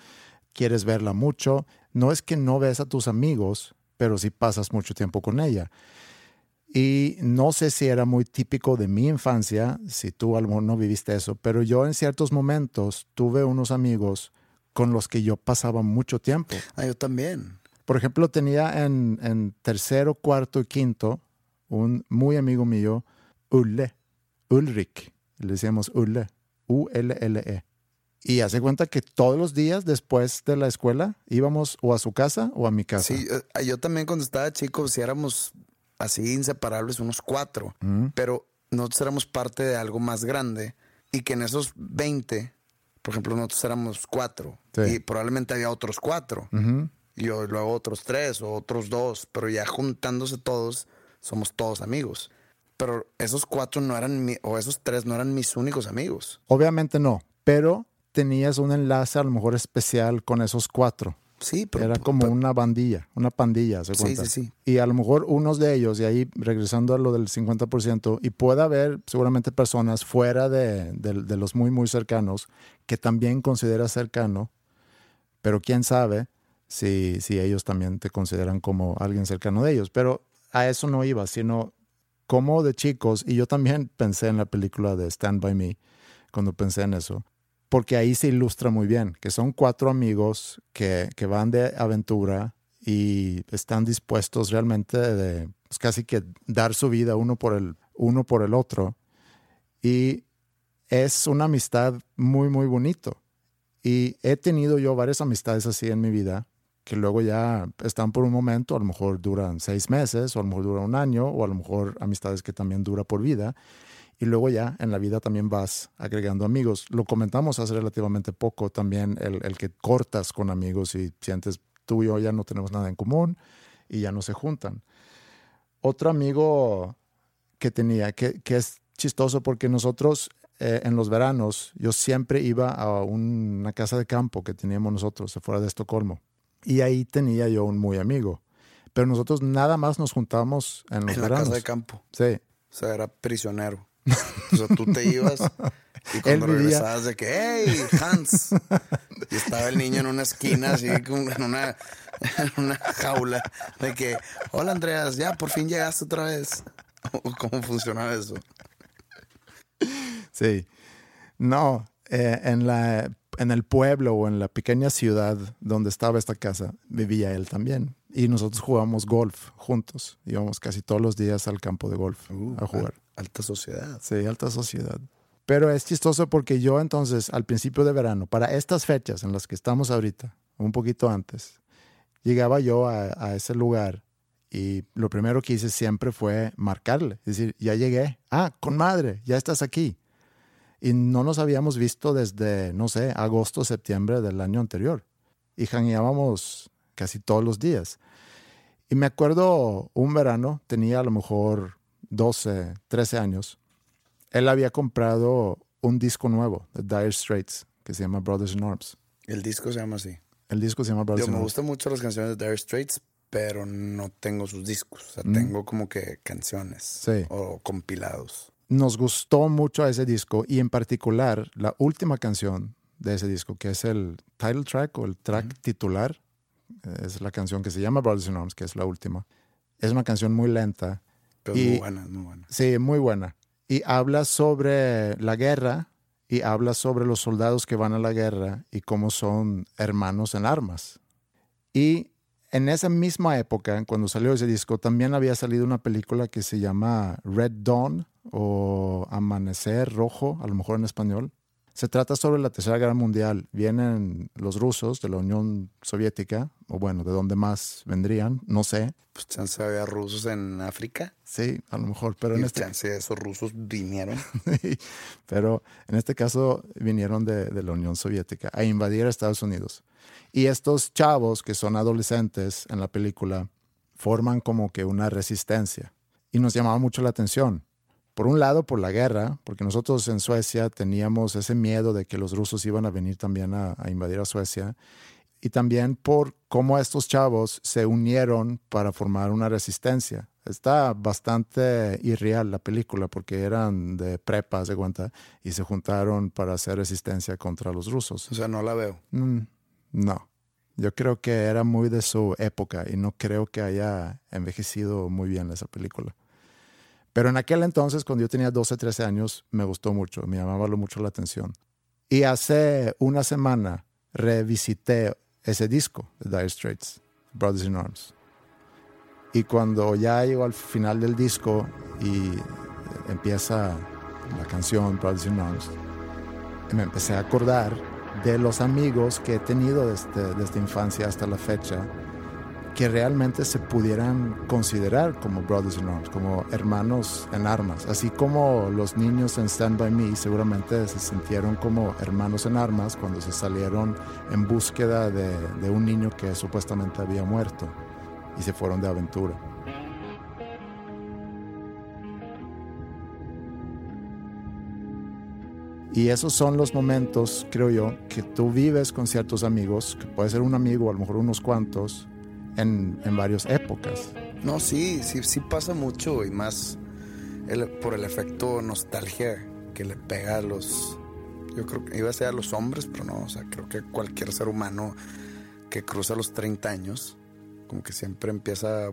quieres verla mucho. No es que no ves a tus amigos, pero sí pasas mucho tiempo con ella. Y no sé si era muy típico de mi infancia, si tú a lo mejor no viviste eso, pero yo en ciertos momentos tuve unos amigos con los que yo pasaba mucho tiempo. Ah, yo también. Por ejemplo, tenía en, en tercero, cuarto y quinto un muy amigo mío, Ulle, Ulrich, le decíamos Ulle, U-L-L-E. Y hace cuenta que todos los días después de la escuela íbamos o a su casa o a mi casa. Sí, eh, yo también cuando estaba chico, si éramos así inseparables, unos cuatro, pero nosotros éramos parte de algo más grande y que en esos 20, por ejemplo, nosotros éramos cuatro Sí. y probablemente había otros cuatro y luego otros tres o otros dos, pero ya juntándose todos, somos todos amigos. Pero esos cuatro no eran, mi- o esos tres no eran mis únicos amigos. Obviamente no, pero tenías un enlace a lo mejor especial con esos cuatro. Sí, pero Era como pero- una bandilla, una pandilla, ¿se Sí, cuenta? sí, sí. Y a lo mejor unos de ellos, y ahí regresando a lo del 50%, y puede haber seguramente personas fuera de, de- de los muy, muy cercanos que también consideras cercano, pero quién sabe si, si ellos también te consideran como alguien cercano de ellos. Pero a eso no iba, sino como de chicos, y yo también pensé en la película de Stand By Me, cuando pensé en eso, porque ahí se ilustra muy bien, que son cuatro amigos que, que van de aventura y están dispuestos realmente de pues, casi que dar su vida uno por el, uno por el otro. Y es una amistad muy, muy bonito. Y he tenido yo varias amistades así en mi vida que luego ya están por un momento, a lo mejor duran seis meses, o a lo mejor duran un año, o a lo mejor amistades que también dura por vida. Y luego ya en la vida también vas agregando amigos. Lo comentamos hace relativamente poco también, el, el que cortas con amigos y sientes tú y yo ya no tenemos nada en común y ya no se juntan. Otro amigo que tenía, que, que es chistoso porque nosotros eh, en los veranos, yo siempre iba a una casa de campo que teníamos nosotros fuera de Estocolmo. Y ahí tenía yo un muy amigo. Pero nosotros nada más nos juntábamos en los En la veranos. casa de campo. Sí. O sea, era prisionero. O sea, tú te ibas y cuando Él regresabas de que, hey, Hans. Y estaba el niño en una esquina, así, como en una, en una jaula, de que, hola Andreas, ya por fin llegaste otra vez. ¿O ¿Cómo funcionaba eso? Sí. No, eh, en, la, en el pueblo o en la pequeña ciudad donde estaba esta casa vivía él también. Y nosotros jugábamos golf juntos. Íbamos casi todos los días al campo de golf Uh, a jugar. Alta sociedad. Sí, alta sociedad. Pero es chistoso porque yo entonces, al principio de verano, para estas fechas en las que estamos ahorita, un poquito antes, llegaba yo a, ese lugar y lo primero que hice siempre fue marcarle, decir, ya llegué, ah, con madre, ya estás aquí. Y no nos habíamos visto desde, no sé, agosto, septiembre del año anterior. Y jangueábamos casi todos los días. Y me acuerdo un verano, tenía a lo mejor 12, 13 años. Él había comprado un disco nuevo de Dire Straits que se llama Brothers in Arms. El disco se llama así. El disco se llama Brothers Yo, in me gustan mucho las canciones de Dire Straits, pero no tengo sus discos. O sea, Mm. tengo como que canciones Sí. o compilados. Nos gustó mucho ese disco y en particular la última canción de ese disco, que es el title track o el track titular, es la canción que se llama Brothers in Arms, que es la última. Es una canción muy lenta. Pero Y- muy buena, muy buena. Sí, muy buena. Y habla sobre la guerra y habla sobre los soldados que van a la guerra y cómo son hermanos en armas. Y en esa misma época, cuando salió ese disco, también había salido una película que se llama Red Dawn o Amanecer Rojo, a lo mejor en español. Se trata sobre la Tercera Guerra Mundial. Vienen los rusos de la Unión Soviética, o bueno, de dónde más vendrían, no sé. Pues chance había rusos en África. Sí, a lo mejor, pero y en este chance esos rusos vinieron. pero en este caso vinieron de, de la Unión Soviética a invadir a Estados Unidos. Y estos chavos que son adolescentes en la película forman como que una resistencia. Y nos llamaba mucho la atención. Por un lado, por la guerra, porque nosotros en Suecia teníamos ese miedo de que los rusos iban a venir también a, a invadir a Suecia. Y también por cómo estos chavos se unieron para formar una resistencia. Está bastante irreal la película porque eran de prepa, se cuenta, y se juntaron para hacer resistencia contra los rusos. O sea, no la veo. Mm, no, yo creo que era muy de su época y no creo que haya envejecido muy bien esa película. Pero en aquel entonces, cuando yo tenía 12, 13 años, me gustó mucho, me llamaba mucho la atención. Y hace una semana revisité ese disco de Dire Straits, Brothers in Arms. Y cuando ya llegó al final del disco y empieza la canción Brothers in Arms, me empecé a acordar de los amigos que he tenido desde, desde infancia hasta la fecha que realmente se pudieran considerar como brothers in arms, como hermanos en armas. Así como los niños en Stand By Me seguramente se sintieron como hermanos en armas cuando se salieron en búsqueda de, de un niño que supuestamente había muerto y se fueron de aventura. Y esos son los momentos, creo yo, que tú vives con ciertos amigos, que puede ser un amigo, a lo mejor unos cuantos, en, en varias épocas. No, sí, sí, sí pasa mucho y más el- por el efecto nostalgia que le pega a los. Yo creo que iba a ser a los hombres, pero no, o sea, creo que cualquier ser humano que cruza los 30 años, como que siempre empieza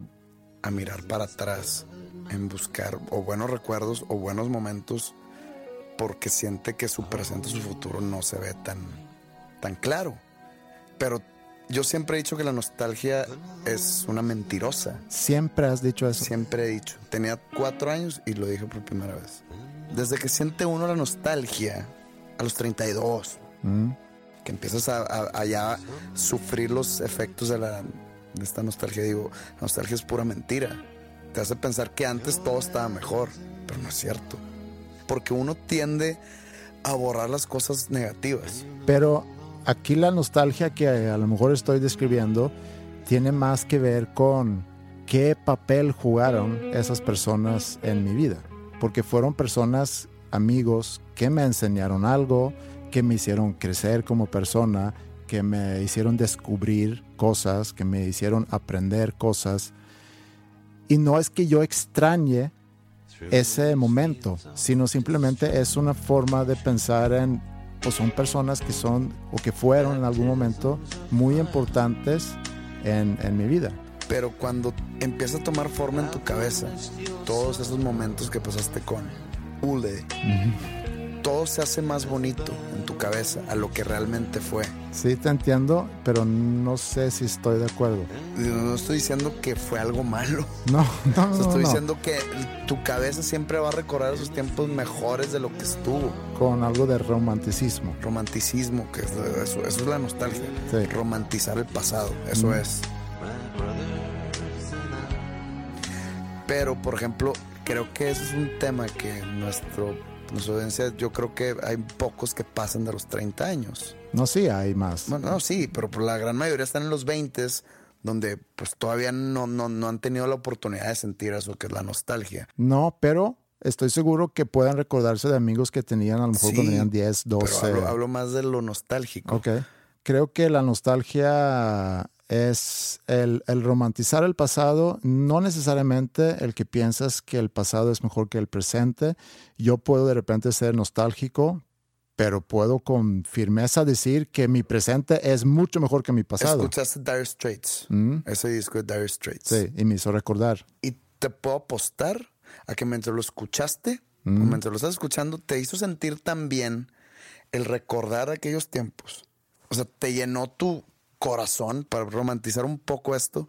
a mirar para atrás en buscar o buenos recuerdos o buenos momentos porque siente que su presente, su futuro no se ve tan, tan claro. Pero yo siempre he dicho que la nostalgia es una mentirosa. Siempre has dicho eso. Siempre he dicho. Tenía cuatro años y lo dije por primera vez. Desde que siente uno la nostalgia, a los 32, Mm. que empiezas a, a- a ya sufrir los efectos de, la, de esta nostalgia, digo, la nostalgia es pura mentira. Te hace pensar que antes todo estaba mejor, pero no es cierto. Porque uno tiende a borrar las cosas negativas. Pero aquí la nostalgia que a lo mejor estoy describiendo tiene más que ver con qué papel jugaron esas personas en mi vida. porque fueron personas, amigos, que me enseñaron algo, que me hicieron crecer como persona, que me hicieron descubrir cosas, que me hicieron aprender cosas. Y no es que yo extrañe ese momento, sino simplemente es una forma de pensar en, pues son personas que son o que fueron en algún momento muy importantes en, en mi vida. Pero cuando empieza a tomar forma en tu cabeza, todos esos momentos que pasaste con Ule, todo se hace más bonito en tu cabeza a lo que realmente fue. Sí, te entiendo, pero no sé si estoy de acuerdo. No estoy diciendo que fue algo malo. No, no, no. estoy no. diciendo que tu cabeza siempre va a recordar esos tiempos mejores de lo que estuvo. Con algo de romanticismo. Romanticismo, que es eso, eso es la nostalgia. Sí. Romantizar el pasado, eso es. Pero, por ejemplo, creo que ese es un tema que nuestro, audiencia, yo creo que hay pocos que pasan de los 30 años. No, sí, hay más. Bueno, no, sí, pero por la gran mayoría están en los 20 donde pues todavía no, no, no han tenido la oportunidad de sentir eso que es la nostalgia. No, pero estoy seguro que puedan recordarse de amigos que tenían, a lo mejor Sí, cuando tenían 10, 12. Pero hablo, hablo más de lo nostálgico. Ok. Creo que la nostalgia es el, el romantizar el pasado, no necesariamente el que piensas que el pasado es mejor que el presente. Yo puedo de repente ser nostálgico, pero puedo con firmeza decir que mi presente es mucho mejor que mi pasado. Escuchaste Dire Straits, Mm. ese disco de Dire Straits. Sí, y me hizo recordar. Y te puedo apostar a que mientras lo escuchaste, o Mm. mientras lo estás escuchando, te hizo sentir también el recordar aquellos tiempos. O sea, te llenó tu corazón, para romantizar un poco esto,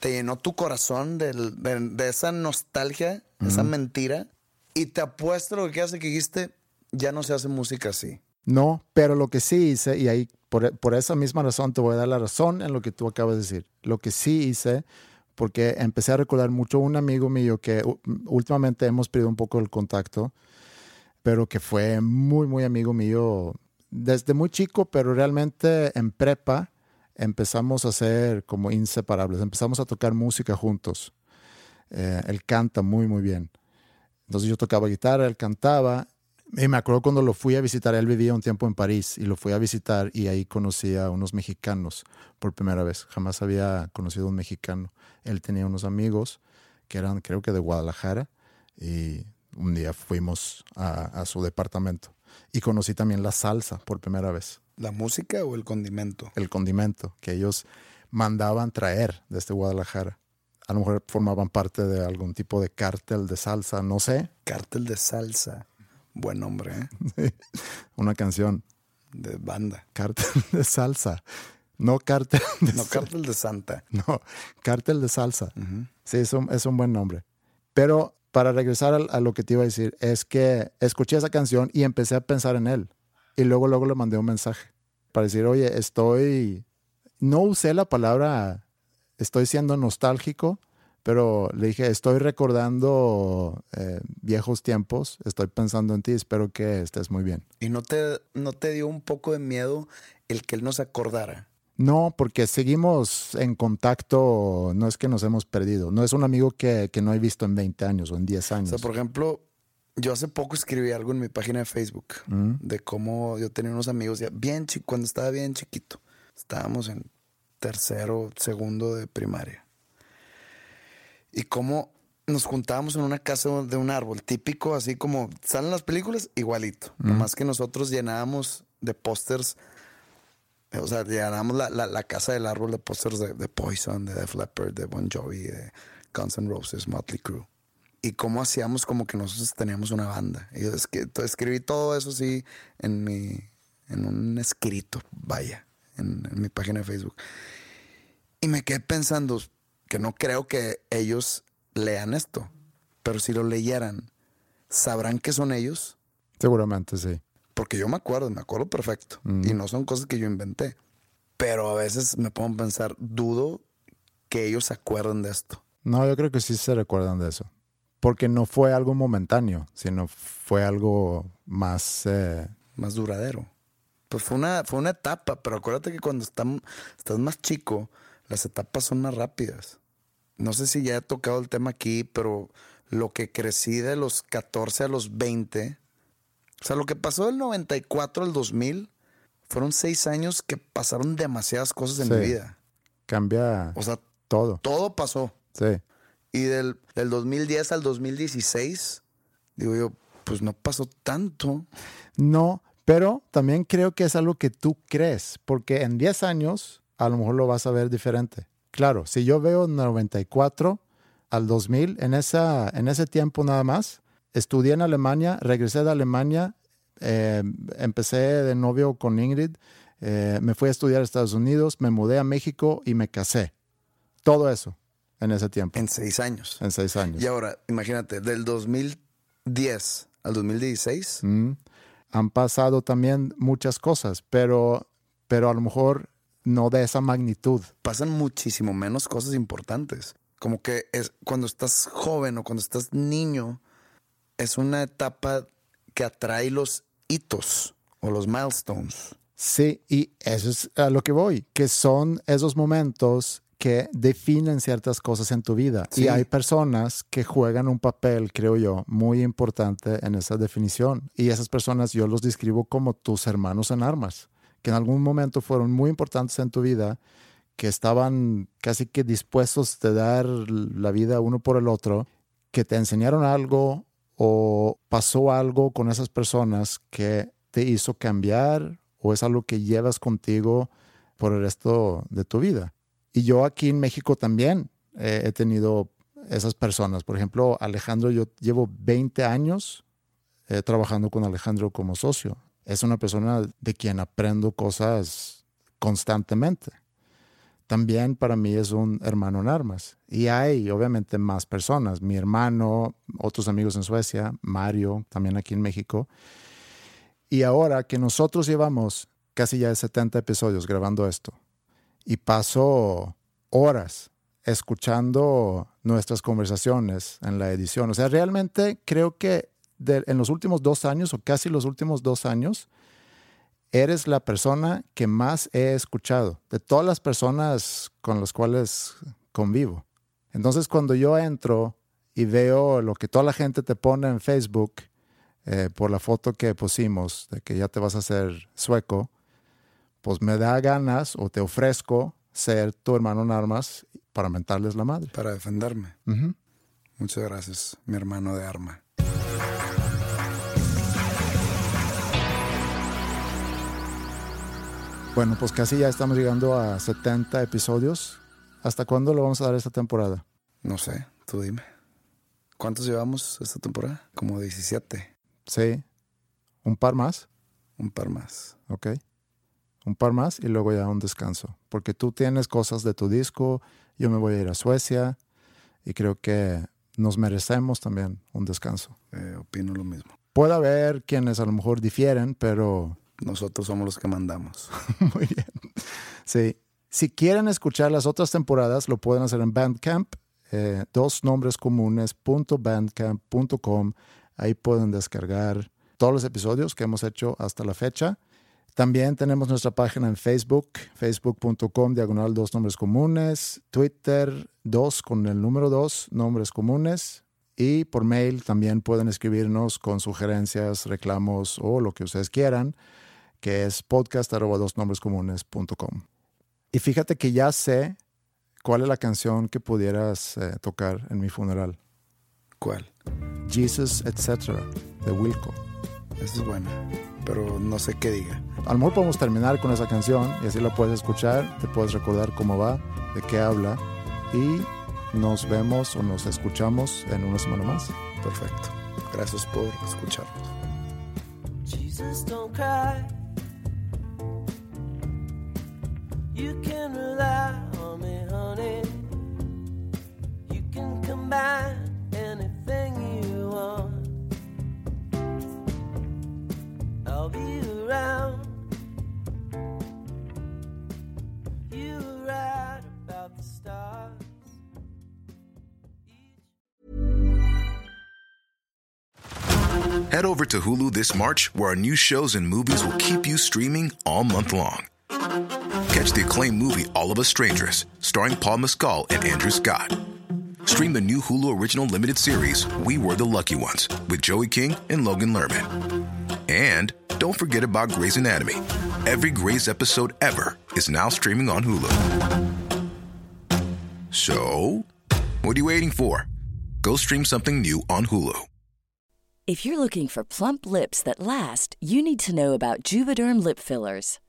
te llenó tu corazón del- de, de esa nostalgia, esa mentira, y te apuesto lo que hace que dijiste, ya no se hace música así. No, pero lo que sí hice, y ahí por, por esa misma razón te voy a dar la razón en lo que tú acabas de decir. Lo que sí hice, porque empecé a recordar mucho a un amigo mío que últimamente hemos perdido un poco el contacto, pero que fue muy, muy amigo mío desde muy chico, pero realmente en prepa empezamos a ser como inseparables, empezamos a tocar música juntos. Eh, él canta muy, muy bien. Entonces yo tocaba guitarra, él cantaba. Y me acuerdo cuando lo fui a visitar, él vivía un tiempo en París y lo fui a visitar y ahí conocí a unos mexicanos por primera vez. Jamás había conocido a un mexicano. Él tenía unos amigos que eran creo que de Guadalajara y un día fuimos a, a su departamento y conocí también la salsa por primera vez, ¿La música o el condimento? el condimento que ellos mandaban traer desde Guadalajara. A lo mejor formaban parte de algún tipo de cártel de salsa, no sé, Cártel de salsa. Buen nombre, ¿eh? una canción. De banda. Cártel de salsa. No cártel de No, cártel de Santa. No, cártel de salsa. Sí, es un, es un buen nombre. Pero para regresar a, lo que te iba a decir, es que escuché esa canción y empecé a pensar en él. Y luego, luego le mandé un mensaje para decir, oye, estoy... No usé la palabra, estoy siendo nostálgico, pero le dije, estoy recordando eh, viejos tiempos, estoy pensando en ti, espero que estés muy bien. ¿Y no te, no te dio un poco de miedo el que él no se acordara? No, porque seguimos en contacto, no es que nos hemos perdido, no es un amigo que, que no he visto en 20 años o en 10 O años. sea, por ejemplo, yo hace poco escribí algo en mi página de Facebook Mm. de cómo yo tenía unos amigos ya bien chi- cuando estaba bien chiquito. Estábamos en tercero, segundo de primaria. Y cómo nos juntábamos en una casa de un árbol, típico, así como salen las películas, igualito. Nomás que nosotros llenábamos de pósters, eh, o sea, llenábamos la, la- la casa del árbol de pósters de, de Poison, de Def Leppard, de Bon Jovi, de Guns N' Roses, Motley Crue y cómo hacíamos como que nosotros teníamos una banda. Y yo es que to- escribí todo eso sí en mi en un escrito, vaya, en, en mi página de Facebook. Y me quedé pensando que no creo que ellos lean esto, pero si lo leyeran, sabrán que son ellos, Seguramente sí. porque yo me acuerdo, me acuerdo perfecto, y no son cosas que yo inventé. Pero a veces me pongo a pensar, dudo que ellos se acuerden de esto. No, yo creo que sí se recuerdan de eso. Porque no fue algo momentáneo, sino fue algo más... eh, más duradero. Pues fue una, fue una etapa, pero acuérdate que cuando están- estás más chico, las etapas son más rápidas. No sé si ya he tocado el tema aquí, pero lo que crecí de los 14 a los 20. O sea, lo que pasó del 94 al 2000 fueron seis años que pasaron demasiadas cosas en Sí. mi vida. Cambia O sea, todo. todo pasó. Sí. Y del, del 2010 al 2016, digo yo, pues no pasó tanto. No, pero también creo que es algo que tú crees, porque en 10 años a lo mejor lo vas a ver diferente. Claro, si yo veo 94 al 2000, en, esa, en ese tiempo nada más, estudié en Alemania, regresé de Alemania, eh, empecé de novio con Ingrid, eh, me fui a estudiar a Estados Unidos, me mudé a México y me casé. Todo eso en ese tiempo, En seis años. en seis años. Y ahora, imagínate, del 2010 al 2016, Mm. Han pasado también muchas cosas, pero, pero a lo mejor no de esa magnitud. pasan muchísimo menos cosas importantes. Como que es cuando estás joven o cuando estás niño, es una etapa que atrae los hitos o los milestones. Sí, y eso es a lo que voy, que son esos momentos que definen ciertas cosas en tu vida. Sí. Y hay personas que juegan un papel, creo yo, muy importante en esa definición. Y esas personas yo los describo como tus hermanos en armas, que en algún momento fueron muy importantes en tu vida, que estaban casi que dispuestos de dar la vida uno por el otro, que te enseñaron algo o pasó algo con esas personas que te hizo cambiar o es algo que llevas contigo por el resto de tu vida. Y yo aquí en México también eh, he tenido esas personas. Por ejemplo, Alejandro, yo llevo 20 años eh, trabajando con Alejandro como socio. Es una persona de quien aprendo cosas constantemente. También para mí es un hermano en armas. Y hay obviamente más personas. Mi hermano, otros amigos en Suecia, Mario, también aquí en México. Y ahora que nosotros llevamos casi ya 70 episodios grabando esto y paso horas escuchando nuestras conversaciones en la edición. O sea, realmente creo que en los últimos dos años o casi los últimos dos años, eres la persona que más he escuchado de todas las personas con las cuales convivo. Entonces, cuando yo entro y veo lo que toda la gente te pone en Facebook eh, por la foto que pusimos de que ya te vas a hacer sueco, pues me da ganas o te ofrezco ser tu hermano en armas para mentarles la madre. para defenderme. Muchas gracias, mi hermano de arma. Bueno, pues casi ya estamos llegando a 70 episodios. ¿Hasta cuándo lo vamos a dar esta temporada? No sé, tú dime. ¿Cuántos llevamos esta temporada? Como 17, Sí, un par más, un par más. ¿ok? Un par más y luego ya un descanso. Porque tú tienes cosas de tu disco, yo me voy a ir a Suecia y creo que nos merecemos también un descanso. Eh, opino lo mismo. Puede haber quienes a lo mejor difieren, pero Nosotros somos los que mandamos. Muy bien. Sí. Si quieren escuchar las otras temporadas, lo pueden hacer en Bandcamp, eh, dosnombrescomunes.bandcamp.com. Ahí pueden descargar todos los episodios que hemos hecho hasta la fecha. También tenemos nuestra página en Facebook, facebook.com, diagonal dos nombres comunes, Twitter, dos con el número dos, nombres comunes. Y por mail también pueden escribirnos con sugerencias, reclamos o lo que ustedes quieran que es podcast arroba dos nombres comunes.com. Y fíjate que ya sé cuál es la canción que pudieras eh, tocar en mi funeral. ¿Cuál? Jesus, etc. de Wilco. Esa es buena, pero no sé qué diga. A lo mejor podemos terminar con esa canción y así la puedes escuchar, te puedes recordar cómo va, de qué habla y nos vemos o nos escuchamos en una semana más. Perfecto. Gracias por escucharnos. Jesus, don't cry. You can rely on me, honey. You can combine anything Head over to Hulu this March, where our new shows and movies will keep you streaming all month long. Catch the acclaimed movie All of Us Strangers, starring Paul Mescal and Andrew Scott. Stream the new Hulu original limited series, We Were the Lucky Ones, with Joey King and Logan Lerman. And don't forget about Grey's Anatomy. Every Grey's episode ever is now streaming on Hulu. So, what are you waiting for? Go stream something new on Hulu. If you're looking for plump lips that last, you need to know about Juvederm lip fillers.